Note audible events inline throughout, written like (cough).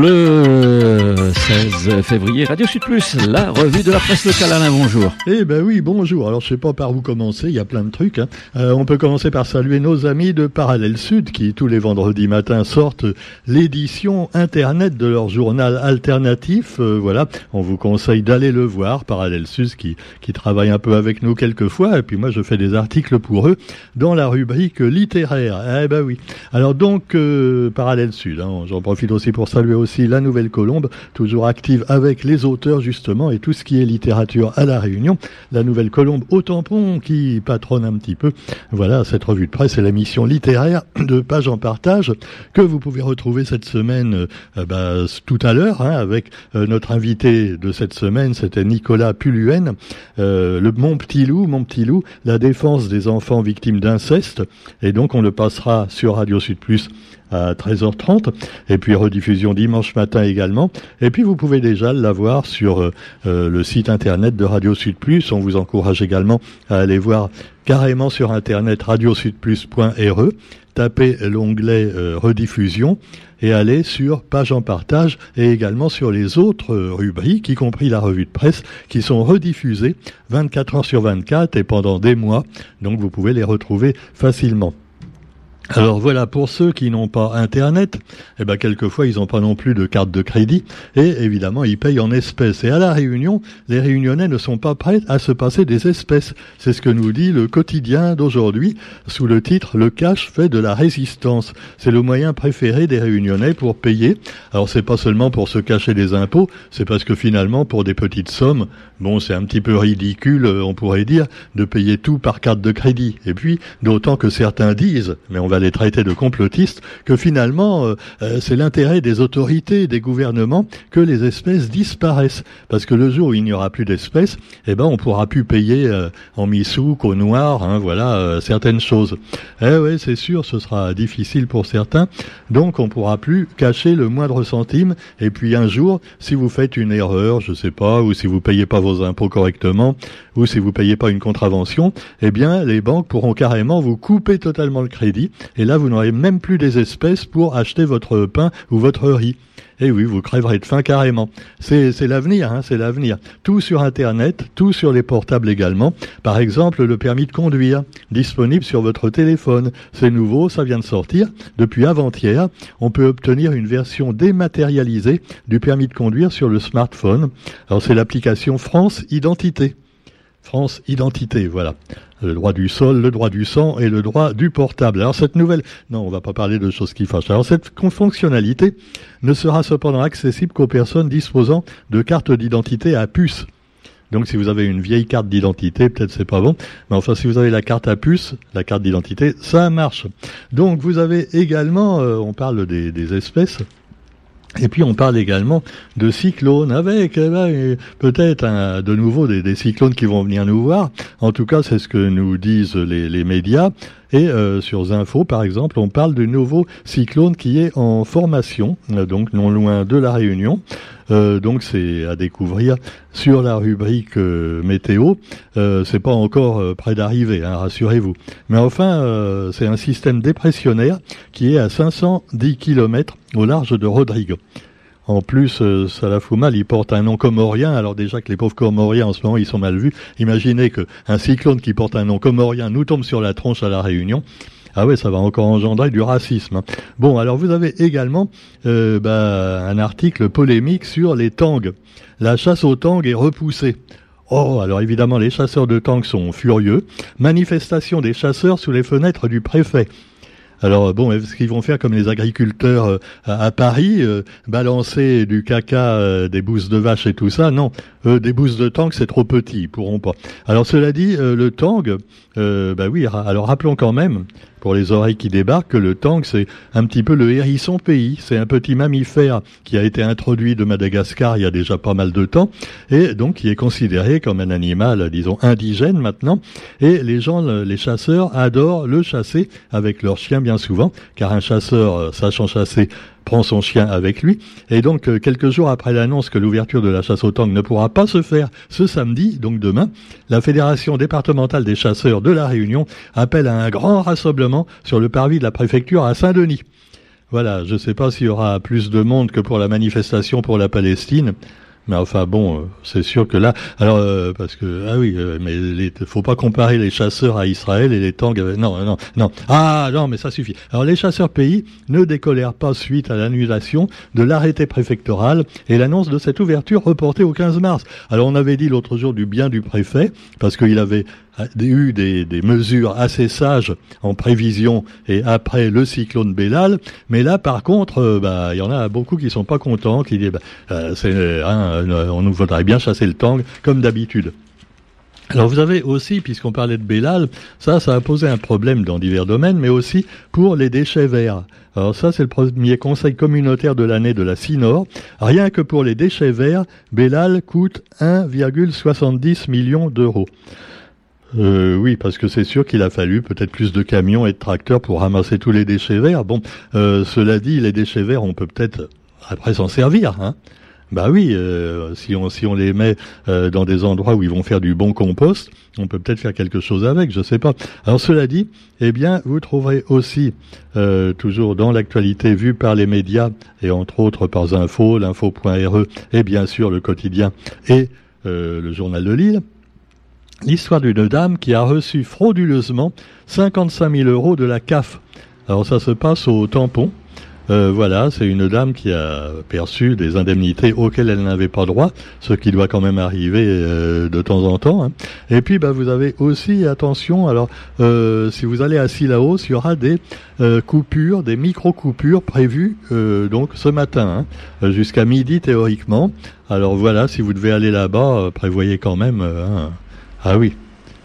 Le 16 février, Radio Sud Plus, la revue de la presse locale. Alain, bonjour. Eh ben oui, bonjour. Alors je sais pas par où commencer, il y a plein de trucs. Hein. Euh, on peut commencer par saluer nos amis de Parallèle Sud qui tous les vendredis matins sortent l'édition internet de leur journal alternatif. Euh, voilà, on vous conseille d'aller le voir, Parallèle Sud qui, qui travaille un peu avec nous quelquefois. Et puis moi je fais des articles pour eux dans la rubrique littéraire. Eh ben oui. Alors donc euh, Parallèle Sud, hein, j'en profite aussi pour saluer aussi la Nouvelle Colombe, toujours active avec les auteurs justement et tout ce qui est littérature à la Réunion. La Nouvelle Colombe au tampon qui patronne un petit peu. Voilà, cette revue de presse et la mission littéraire de Page en Partage que vous pouvez retrouver cette semaine euh, bah, tout à l'heure hein, avec euh, notre invité de cette semaine, c'était Nicolas Puluen, euh, le Mon Petit Loup, Mon Petit Loup, la défense des enfants victimes d'inceste. Et donc on le passera sur Radio Sud Plus à 13h30 et puis rediffusion dimanche matin également. Et puis vous pouvez déjà l'avoir sur euh, euh, le site internet de Radio Sud Plus. On vous encourage également à aller voir carrément sur internet radiosudplus.re, taper l'onglet euh, rediffusion et aller sur page en partage et également sur les autres rubriques, y compris la revue de presse, qui sont rediffusées 24 heures sur 24 et pendant des mois. Donc vous pouvez les retrouver facilement. Alors voilà, pour ceux qui n'ont pas Internet, eh ben quelquefois ils n'ont pas non plus de carte de crédit et évidemment ils payent en espèces. Et à la Réunion, les Réunionnais ne sont pas prêts à se passer des espèces. C'est ce que nous dit le quotidien d'aujourd'hui sous le titre Le cash fait de la résistance. C'est le moyen préféré des Réunionnais pour payer. Alors c'est pas seulement pour se cacher des impôts, c'est parce que finalement pour des petites sommes, bon c'est un petit peu ridicule, on pourrait dire, de payer tout par carte de crédit. Et puis d'autant que certains disent, mais on va les traités de complotistes, que finalement, euh, euh, c'est l'intérêt des autorités, des gouvernements, que les espèces disparaissent. Parce que le jour où il n'y aura plus d'espèces, eh ben, on pourra plus payer euh, en mi-souk, au noir, hein, voilà, certaines choses. Eh oui, c'est sûr, ce sera difficile pour certains. Donc, on pourra plus cacher le moindre centime. Et puis, un jour, si vous faites une erreur, je sais pas, ou si vous payez pas vos impôts correctement, ou si vous payez pas une contravention, eh bien, les banques pourront carrément vous couper totalement le crédit et là vous n'aurez même plus des espèces pour acheter votre pain ou votre riz. Et eh oui, vous crèverez de faim carrément. C'est l'avenir, hein, c'est l'avenir. Tout sur Internet, tout sur les portables également. Par exemple, le permis de conduire, disponible sur votre téléphone. C'est nouveau, ça vient de sortir. Depuis avant-hier, on peut obtenir une version dématérialisée du permis de conduire sur le smartphone. Alors c'est l'application France Identité. France Identité, voilà. Le droit du sol, le droit du sang et le droit du portable. Alors cette nouvelle, non, on va pas parler de choses qui fâchent. Alors cette fonctionnalité ne sera cependant accessible qu'aux personnes disposant de cartes d'identité à puce. Donc si vous avez une vieille carte d'identité, peut-être c'est pas bon, mais enfin si vous avez la carte à puce, la carte d'identité, ça marche. Donc vous avez également, euh, on parle des, des espèces, et puis on parle également de cyclones avec eh ben, peut-être de nouveau des, cyclones qui vont venir nous voir. En tout cas, c'est ce que nous disent les, médias. Et euh, sur Zinfo, par exemple, on parle du nouveau cyclone qui est en formation, euh, donc non loin de la Réunion. Euh, donc c'est à découvrir sur la rubrique météo. c'est pas encore près d'arriver, hein, rassurez-vous. Mais enfin, c'est un système dépressionnaire qui est à 510 km au large de Rodrigo. En plus, euh, ça la fout mal, il porte un nom comorien, alors déjà que les pauvres comoriens en ce moment, ils sont mal vus. Imaginez qu'un cyclone qui porte un nom comorien nous tombe sur la tronche à la Réunion. Ah ouais, ça va encore engendrer du racisme. Hein. Bon, alors vous avez également euh, bah, un article polémique sur les tangs. La chasse aux tangs est repoussée. Oh, alors évidemment, les chasseurs de tangs sont furieux. Manifestation des chasseurs sous les fenêtres du préfet. Alors bon, est-ce qu'ils vont faire comme les agriculteurs euh, à, Paris, euh, balancer du caca, euh, des bousses de vache et tout ça Non, des bousses de tank, c'est trop petit, ils pourront pas. Alors cela dit, le tang, bah oui, alors rappelons quand même pour les oreilles qui débarquent, le tank, c'est un petit peu le hérisson pays. C'est un petit mammifère qui a été introduit de Madagascar il y a déjà pas mal de temps, et donc qui est considéré comme un animal, disons, indigène maintenant. Et les gens, les chasseurs, adorent le chasser avec leurs chiens souvent, car un chasseur, euh, sachant chasser, prend son chien avec lui. Et donc, euh, quelques jours après l'annonce que l'ouverture de la chasse au tang ne pourra pas se faire ce samedi, donc demain, la Fédération départementale des chasseurs de la Réunion appelle à un grand rassemblement sur le parvis de la préfecture à Saint-Denis. Voilà, je ne sais pas s'il y aura plus de monde que pour la manifestation pour la Palestine. Mais enfin bon, euh, c'est sûr que là, alors euh, parce que ah oui, euh, mais il faut pas comparer les chasseurs à Israël et les tanks. non, non, non. Ah non, mais ça suffit. Alors les chasseurs pays ne décolèrent pas suite à l'annulation de l'arrêté préfectoral et l'annonce de cette ouverture reportée au 15 mars. Alors on avait dit l'autre jour du bien du préfet parce qu'il avait eu des, mesures assez sages en prévision et après le cyclone Bellal, mais là par contre, euh, bah il y en a beaucoup qui sont pas contents, qui disent bah, euh, hein, euh, on nous voudrait bien chasser le tang comme d'habitude. Alors vous avez aussi, puisqu'on parlait de Bellal, ça, ça a posé un problème dans divers domaines, mais aussi pour les déchets verts. Alors ça, c'est le premier conseil communautaire de l'année de la CINOR. Rien que pour les déchets verts, Bellal coûte 1,70 million d'euros. Euh, oui, parce que c'est sûr qu'il a fallu peut-être plus de camions et de tracteurs pour ramasser tous les déchets verts. Bon, euh, cela dit, les déchets verts, on peut peut-être après s'en servir. Hein. Bah oui, euh, si on si on les met dans des endroits où ils vont faire du bon compost, on peut peut-être faire quelque chose avec, je sais pas. Alors cela dit, eh bien, vous trouverez aussi toujours dans l'actualité vue par les médias et entre autres par Info, l'info.re et bien sûr le quotidien et le journal de Lille, l'histoire d'une dame qui a reçu frauduleusement 55 000 euros de la CAF. Alors ça se passe au tampon. Euh, voilà, c'est une dame qui a perçu des indemnités auxquelles elle n'avait pas droit, ce qui doit quand même arriver euh, de temps en temps. Hein. Et puis, bah, vous avez aussi, attention, alors, euh, si vous allez à Silaos, il y aura des coupures, des micro-coupures prévues donc ce matin, hein, jusqu'à midi théoriquement. Alors voilà, si vous devez aller là-bas, prévoyez quand même... ah oui.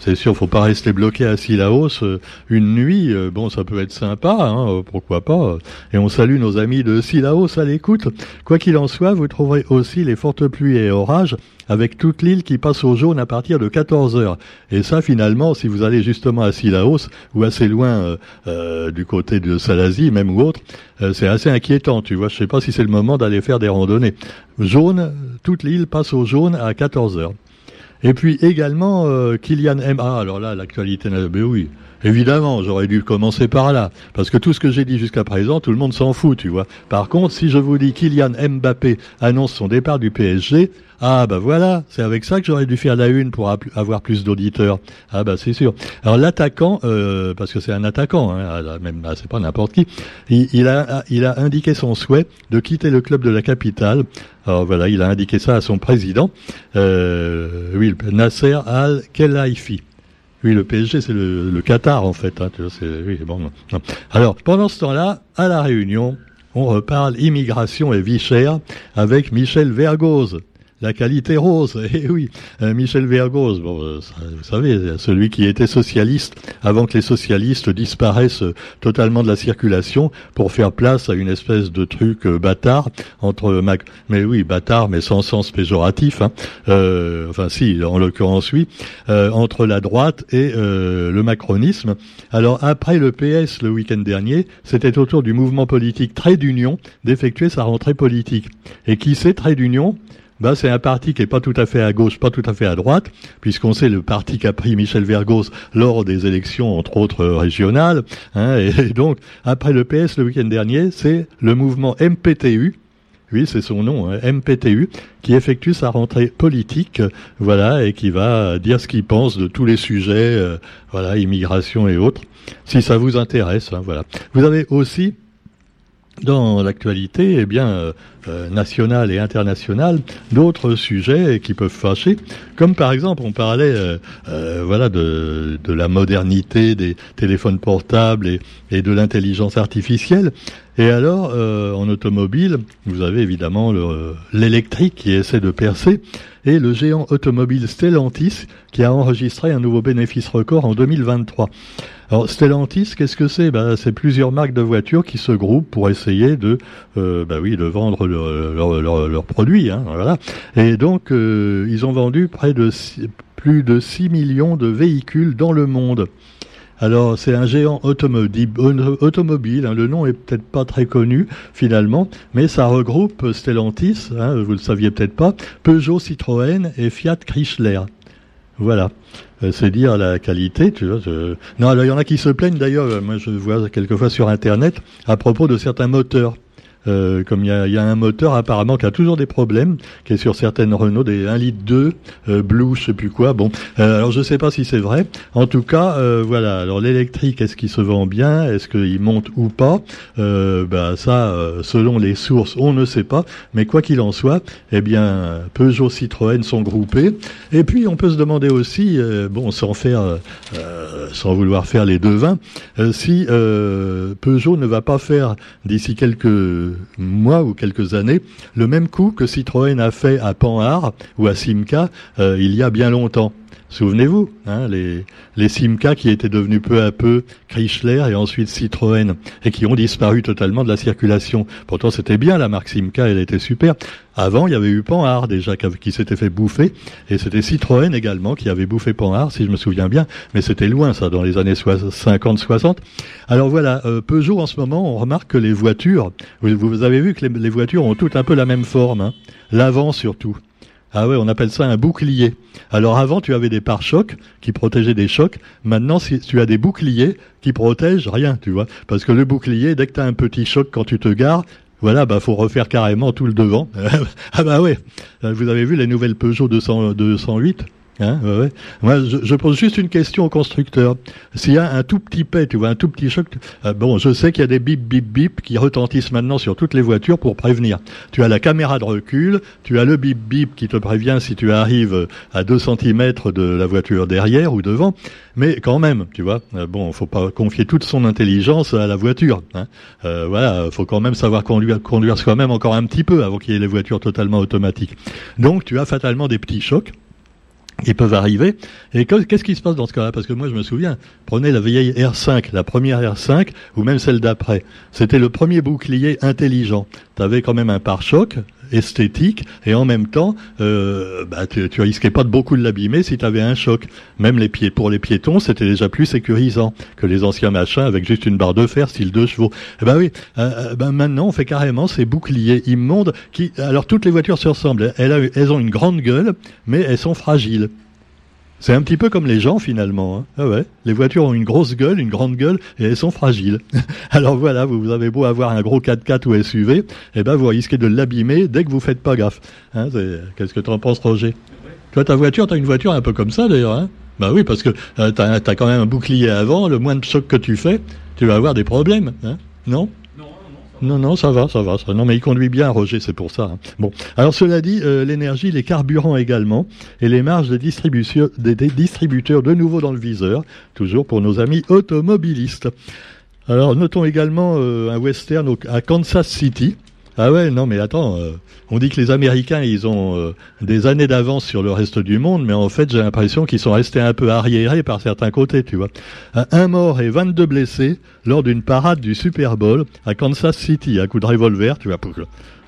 C'est sûr, faut pas rester bloqué à Sillaos euh, une nuit. Euh, bon, ça peut être sympa, hein, euh, pourquoi pas. Et on salue nos amis de Sillaos à l'écoute. Quoi qu'il en soit, vous trouverez aussi les fortes pluies et orages avec toute l'île qui passe au jaune à partir de 14 heures. Et ça, finalement, si vous allez justement à Sillaos ou assez loin du côté de Salazie, même ou autre, c'est assez inquiétant. Tu vois, je sais pas si c'est le moment d'aller faire des randonnées. Jaune, toute l'île passe au jaune à 14 heures. Et puis également euh, Kylian M. Ah, alors là, l'actualité, oui, évidemment, j'aurais dû commencer par là, parce que tout ce que j'ai dit jusqu'à présent, tout le monde s'en fout, tu vois. Par contre, si je vous dis Kylian Mbappé annonce son départ du PSG, ah bah voilà, c'est avec ça que j'aurais dû faire la une pour avoir plus d'auditeurs. Ah bah c'est sûr. Alors l'attaquant, euh, parce que c'est un attaquant, hein, même ah, c'est pas n'importe qui, il, a, indiqué son souhait de quitter le club de la capitale. Alors voilà, il a indiqué ça à son président, euh, Nasser Al Khelaifi. Oui, le PSG, c'est le, Qatar en fait. Hein, oui, bon. Alors pendant ce temps-là, à la Réunion, on reparle immigration et vie chère avec Michel Vergoz la qualité rose. (laughs) Eh oui, euh, Michel Vergoz, bon, euh, vous savez, celui qui était socialiste avant que les socialistes disparaissent totalement de la circulation pour faire place à une espèce de truc euh, bâtard entre Mac mais oui, bâtard, mais sans sens péjoratif. Hein. enfin, si, en l'occurrence, oui, entre la droite et le macronisme. Alors après le PS le week-end dernier, c'était au tour du mouvement politique Trait d'Union d'effectuer sa rentrée politique. Et qui c'est Trait d'Union? Bah, c'est un parti qui est pas tout à fait à gauche, pas tout à fait à droite, puisqu'on sait le parti qu'a pris Michel Vergos lors des élections, entre autres régionales. Hein, et donc, après le PS le week-end dernier, c'est le mouvement MPTU, oui, c'est son nom, hein, MPTU, qui effectue sa rentrée politique, voilà, et qui va dire ce qu'il pense de tous les sujets, euh, voilà, immigration et autres, si ça vous intéresse, hein, voilà. Vous avez aussi dans l'actualité, eh bien, euh, euh, nationale et internationale, d'autres sujets qui peuvent fâcher, comme par exemple, on parlait, euh, voilà, de, de, la modernité des téléphones portables et de l'intelligence artificielle. Et alors, en automobile, vous avez évidemment l'électrique qui essaie de percer, et le géant automobile Stellantis qui a enregistré un nouveau bénéfice record en 2023. Alors Stellantis, qu'est-ce que c'est? Ben, C'est plusieurs marques de voitures qui se groupent pour essayer de, euh, ben oui, de vendre leurs produits. Hein. Et donc, euh, ils ont vendu près de plus de 6 millions de véhicules dans le monde. Alors c'est un géant automobile, automobile hein, le nom est peut-être pas très connu finalement, mais ça regroupe Stellantis, hein, vous le saviez peut-être pas, Peugeot, Citroën et Fiat Chrysler. Voilà. Euh, c'est dire la qualité, tu vois. Non, il y en a qui se plaignent d'ailleurs, moi je vois quelquefois sur Internet, à propos de certains moteurs. Euh, comme il y a, y a, un moteur apparemment qui a toujours des problèmes, qui est sur certaines Renault, des 1 litre 2, euh, Blue, je sais plus quoi. Bon, euh, alors je sais pas si c'est vrai. En tout cas, euh, voilà. Alors l'électrique, est-ce qu'il se vend bien? Est-ce qu'il monte ou pas? Bah, Ça, selon les sources, on ne sait pas. Mais quoi qu'il en soit, eh bien, Peugeot, Citroën sont groupés. Et puis, on peut se demander aussi, bon, sans faire, sans vouloir faire les devins, si Peugeot ne va pas faire d'ici quelques mois ou quelques années le même coup que Citroën a fait à Panhard ou à Simca euh, il y a bien longtemps. Souvenez-vous, hein, les, les Simca qui étaient devenus peu à peu Chrysler et ensuite Citroën et qui ont disparu totalement de la circulation. Pourtant, c'était bien la marque Simca, elle était super. Avant, il y avait eu Panhard déjà qui, s'était fait bouffer et c'était Citroën également qui avait bouffé Panhard, si je me souviens bien. Mais c'était loin, ça, dans les années 50-60. Alors voilà, euh, Peugeot en ce moment, on remarque que les voitures, vous, avez vu que les, les, voitures ont toutes un peu la même forme, hein, l'avant surtout. Ah ouais, on appelle ça un bouclier. Alors avant, tu avais des pare-chocs qui protégeaient des chocs. Maintenant, si tu as des boucliers qui protègent rien, tu vois. Parce que le bouclier, dès que tu as un petit choc quand tu te gares, voilà, bah faut refaire carrément tout le devant. (laughs) ah bah ouais. Vous avez vu les nouvelles Peugeot 200, 208 Hein, ouais, Moi, je, pose juste une question au constructeur. S'il y a un tout petit pet, tu vois, un tout petit choc, euh, bon, je sais qu'il y a des bip bip bip qui retentissent maintenant sur toutes les voitures pour prévenir. Tu as la caméra de recul, tu as le bip bip qui te prévient si tu arrives à 2 cm de la voiture derrière ou devant, mais quand même, tu vois, euh, bon, faut pas confier toute son intelligence à la voiture. Hein. Euh, voilà, faut quand même savoir conduire, conduire soi-même encore un petit peu avant qu'il y ait les voitures totalement automatiques. Donc, tu as fatalement des petits chocs ils peuvent arriver. Et qu'est-ce qui se passe dans ce cas-là? Parce que moi, je me souviens, prenez la vieille R5, la première R5, ou même celle d'après. C'était le premier bouclier intelligent. Tu avais quand même un pare-choc esthétique, et en même temps, euh, bah, tu, risquais pas de beaucoup l'abîmer si tu avais un choc. Même les pieds, pour les piétons, c'était déjà plus sécurisant que les anciens machins avec juste une barre de fer, style deux chevaux. Eh ben oui, euh, euh, ben maintenant, on fait carrément ces boucliers immondes qui... Alors, toutes les voitures se ressemblent. Elles ont une grande gueule, mais elles sont fragiles. C'est un petit peu comme les gens finalement. Hein. Ah. Les voitures ont une grosse gueule, une grande gueule, et elles sont fragiles. (laughs) Alors voilà, vous, avez beau avoir un gros 4x4 ou SUV, eh ben vous risquez de l'abîmer dès que vous faites pas gaffe. Hein, Qu'est-ce que tu en penses, Roger? Toi, ta voiture, tu as une voiture un peu comme ça d'ailleurs. Hein? Bah oui, parce que euh, tu as, quand même un bouclier avant. Le moins de choc que tu fais, tu vas avoir des problèmes. Hein non? Non, non, ça va, ça va. Ça... Non, mais il conduit bien, Roger, c'est pour ça. Hein. Bon, alors cela dit, euh, l'énergie, les carburants également, et les marges des, distributeurs de nouveau dans le viseur, toujours pour nos amis automobilistes. Alors, notons également euh, un western à Kansas City, ah ouais, non, mais attends, euh, on dit que les Américains, ils ont euh, des années d'avance sur le reste du monde, mais en fait, j'ai l'impression qu'ils sont restés un peu arriérés par certains côtés, tu vois. Un mort et 22 blessés lors d'une parade du Super Bowl à Kansas City, à coup de revolver, tu vois.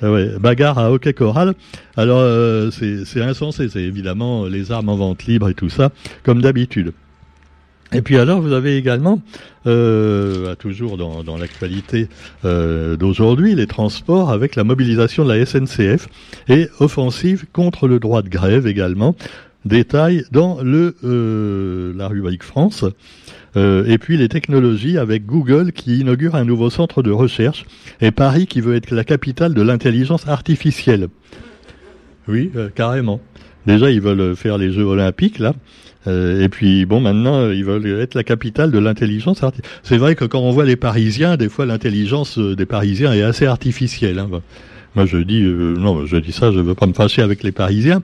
Ah bagarre à hockey choral. Alors, euh, c'est insensé, c'est évidemment les armes en vente libre et tout ça, comme d'habitude. Et puis alors, vous avez également, euh, toujours dans, dans l'actualité euh, d'aujourd'hui, les transports avec la mobilisation de la SNCF et offensive contre le droit de grève également. Détail dans le euh, la rubrique France. Euh, et puis les technologies avec Google qui inaugure un nouveau centre de recherche et Paris qui veut être la capitale de l'intelligence artificielle. Oui, carrément. Déjà, ils veulent faire les Jeux olympiques, là. Euh, et puis bon, maintenant ils veulent être la capitale de l'intelligence artificielle. C'est vrai que quand on voit les Parisiens, des fois l'intelligence euh, des Parisiens est assez artificielle. Hein. Moi je dis euh, non, je dis ça, je veux pas me fâcher avec les Parisiens.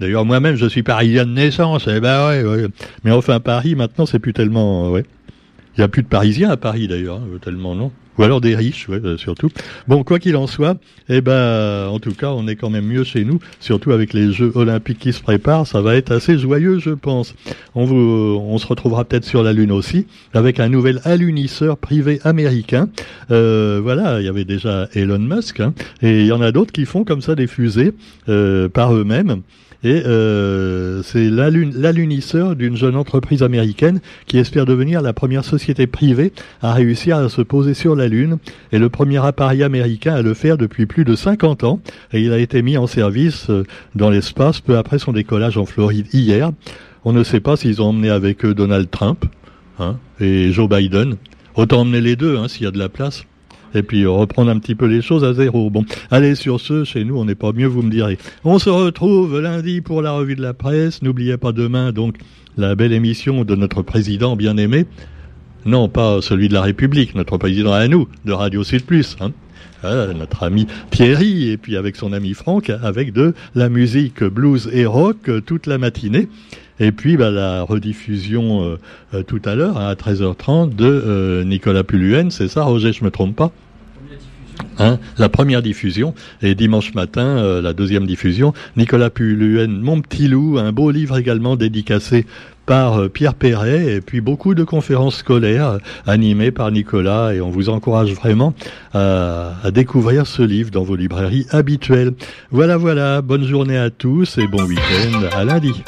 D'ailleurs moi-même je suis parisien de naissance. Eh ben ouais. Mais enfin Paris maintenant c'est plus tellement. Il y a plus de Parisiens à Paris d'ailleurs, hein, tellement non. Ou alors des riches, ouais, euh, surtout. Bon, quoi qu'il en soit, eh ben, en tout cas, on est quand même mieux chez nous, surtout avec les Jeux Olympiques qui se préparent. Ça va être assez joyeux, je pense. On, se retrouvera peut-être sur la Lune aussi, avec un nouvel alunisseur privé américain. Euh, voilà, il y avait déjà Elon Musk, hein, et il y en a d'autres qui font comme ça des fusées euh, par eux-mêmes. Et euh, c'est l'alunisseur d'une jeune entreprise américaine qui espère devenir la première société privée à réussir à se poser sur la Lune et le premier appareil américain à le faire depuis plus de 50 ans. Et il a été mis en service euh, dans l'espace peu après son décollage en Floride hier. On ne sait pas s'ils ont emmené avec eux Donald Trump hein, et Joe Biden. Autant emmener les deux hein, s'il y a de la place. Et puis reprendre un petit peu les choses à zéro. Bon, allez sur ce, chez nous, on n'est pas mieux, vous me direz. On se retrouve lundi pour la revue de la presse. N'oubliez pas demain, donc, la belle émission de notre président bien aimé. Non, pas celui de la République, notre président à nous, de Radio Sud Plus. Hein. Euh, notre ami Thierry, et puis avec son ami Franck, avec de la musique blues et rock euh, toute la matinée. Et puis bah, la rediffusion euh, tout à l'heure à 13h30 de Nicolas Puluen, c'est ça Roger, je me trompe pas? Hein, la première diffusion et dimanche matin la deuxième diffusion. Nicolas Puluen, Mon petit loup, un beau livre également dédicacé par euh, Pierre Perret et puis beaucoup de conférences scolaires euh, animées par Nicolas et on vous encourage vraiment à, à découvrir ce livre dans vos librairies habituelles. Voilà, voilà, bonne journée à tous et bon week-end à lundi.